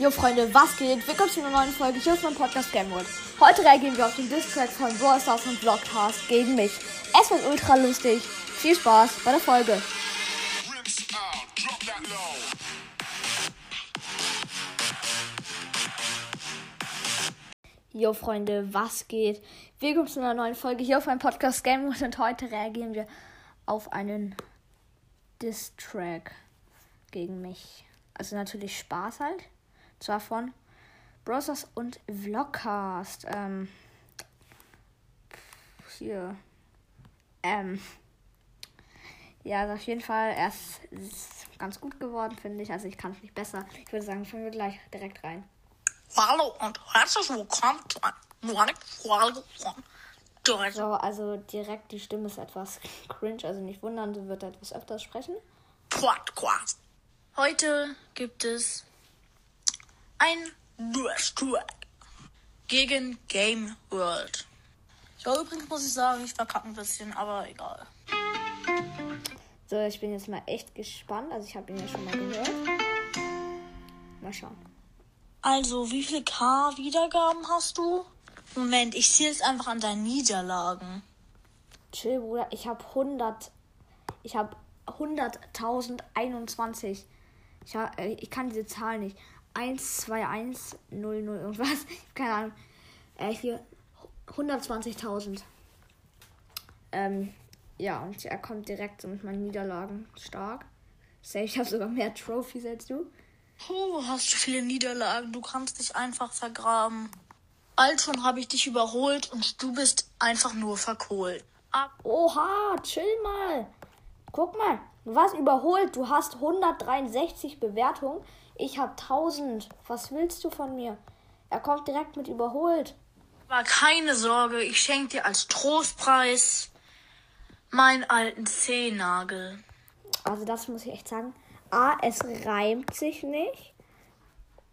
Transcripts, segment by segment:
Jo Freunde, was geht? Willkommen zu einer neuen Folge hier auf meinem Podcast Game World. Heute reagieren wir auf den Distrack von Brawl Stars und Vlogcast gegen mich. Es wird ultra lustig. Viel Spaß bei der Folge. Jo Freunde, was geht? Willkommen zu einer neuen Folge hier auf meinem Podcast Game World und heute reagieren wir auf einen Distrack gegen mich. Also natürlich Spaß halt. Zwar von Browsers und Vlogcast. Ähm, hier. Ähm. Ja, also auf jeden Fall, er ist, ist ganz gut geworden, finde ich. Also ich kann es nicht besser. Ich würde sagen, fangen wir gleich direkt rein. Hallo und herzlich willkommen zu einer Folge von. So, also direkt die Stimme ist etwas cringe, also nicht wundern, sie wird etwas öfters sprechen. Podcast. Heute gibt es ein Durchtrack gegen Game World. Ja, übrigens muss ich sagen, ich verkacke ein bisschen, aber egal. So, ich bin jetzt mal echt gespannt. Also ich habe ihn ja schon mal gehört. Mal schauen. Also, wie viele K Wiedergaben hast du? Moment, ich zähle es einfach an deinen Niederlagen. Chill, Bruder, ich habe 100. Ich habe 100.021. Ich, hab, äh, ich kann diese Zahl nicht. 1, 2, 1, 0, 0, irgendwas. Keine Ahnung. Äh, hier 120.000. Ähm, ja, und er kommt direkt so mit meinen Niederlagen stark. Safe, ich habe sogar mehr Trophies als du. Puh, hast du viele Niederlagen. Du kannst dich einfach vergraben. Alt schon habe ich dich überholt und du bist einfach nur verkohlt. Ab. Oha, chill mal. Guck mal, warst überholt. Du hast 163 Bewertungen. Ich habe 1000. Was willst du von mir? Er kommt direkt mit überholt. Aber keine Sorge, ich schenke dir als Trostpreis meinen alten Zehennagel. Also das muss ich echt sagen. A, es reimt sich nicht.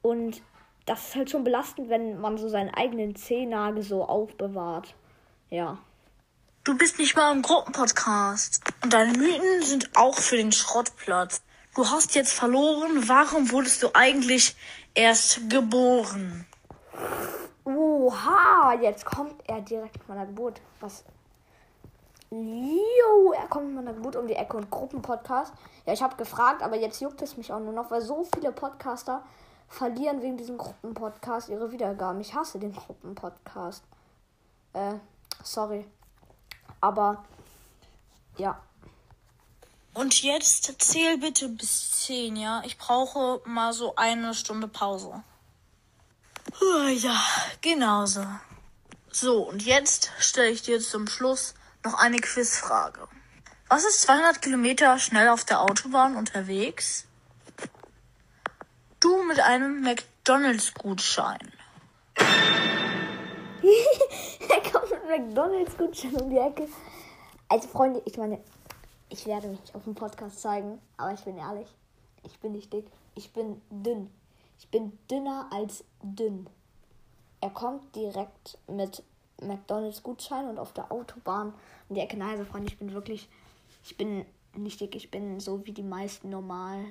Und das ist halt schon belastend, wenn man so seinen eigenen Zehennagel so aufbewahrt. Ja. Du bist nicht mal im Gruppenpodcast. Und deine Mythen sind auch für den Schrottplatz. Du hast jetzt verloren. Warum wurdest du eigentlich erst geboren? Oha, jetzt kommt er direkt mit meiner Geburt. Was? Jo, er kommt mit meiner Geburt um die Ecke und Gruppenpodcast. Ja, ich habe gefragt, aber jetzt juckt es mich auch nur noch, weil so viele Podcaster verlieren wegen diesem Gruppenpodcast ihre Wiedergaben. Ich hasse den Gruppenpodcast. Äh, sorry. Aber, ja. Und jetzt zähl bitte bis 10, ja? Ich brauche mal so eine Stunde Pause. Puh, Ja, genauso. So, und jetzt stelle ich dir zum Schluss noch eine Quizfrage. Was ist 200 Kilometer schnell auf der Autobahn unterwegs? Du mit einem McDonalds-Gutschein. McDonalds-Gutschein um die Ecke. Also, Freunde, ich meine, ich werde mich auf dem Podcast zeigen, aber ich bin ehrlich, ich bin nicht dick, ich bin dünn. Ich bin dünner als dünn. Er kommt direkt mit McDonalds-Gutschein und auf der Autobahn um die Ecke. Nein, also, Freunde, ich bin wirklich, ich bin nicht dick, ich bin so wie die meisten normal.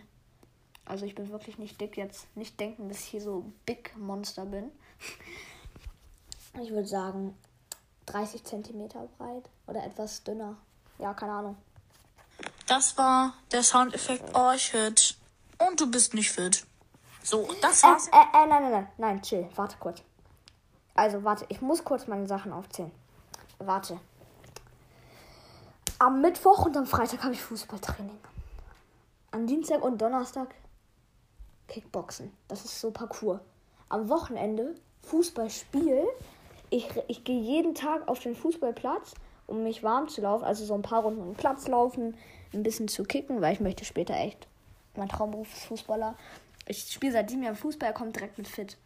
Also ich bin wirklich nicht dick jetzt. Nicht denken, dass ich hier so Big Monster bin. Ich würde sagen 30 Zentimeter breit oder etwas dünner. Ja, keine Ahnung. Das war der Soundeffekt Orchid. Und du bist nicht fit. So, das Äh, war's. äh, äh, nein, nein, nein, nein, chill, warte kurz. Also, warte, ich muss kurz meine Sachen aufzählen. Warte. Am Mittwoch und am Freitag habe ich Fußballtraining. Am Dienstag und Donnerstag Kickboxen. Das ist so Parcours. Am Wochenende Fußballspiel. Ich, ich gehe jeden Tag auf den Fußballplatz, um mich warm zu laufen. Also so ein paar Runden um den Platz laufen, ein bisschen zu kicken, weil ich möchte später echt. Mein Traumberuf ist Fußballer. Ich spiele seit sieben Jahren Fußball, er kommt direkt mit fit.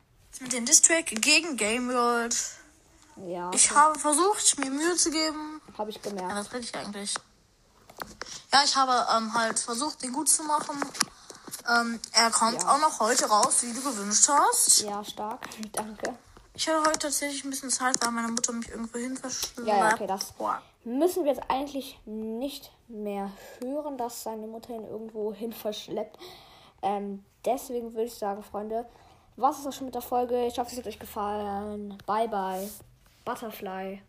Mit dem Distrack gegen Game World. Ja, Ich habe versucht, mir Mühe zu geben. habe ich Ja, gemerkt. was rede ich eigentlich? Ja, ich habe ähm, halt versucht, den gut zu machen. Ähm, er kommt Ja. auch noch heute raus, wie du gewünscht hast. Ja, stark. Danke. Ich hatte heute tatsächlich ein bisschen Zeit, weil meine Mutter mich irgendwo hin verschleppt. Ja, ja, okay, das müssen wir jetzt eigentlich nicht mehr hören, dass seine Mutter ihn irgendwo hin verschleppt. Ähm, deswegen würde ich sagen, Freunde, Was ist auch schon mit der Folge? Ich hoffe, es hat euch gefallen. Bye, bye. Butterfly.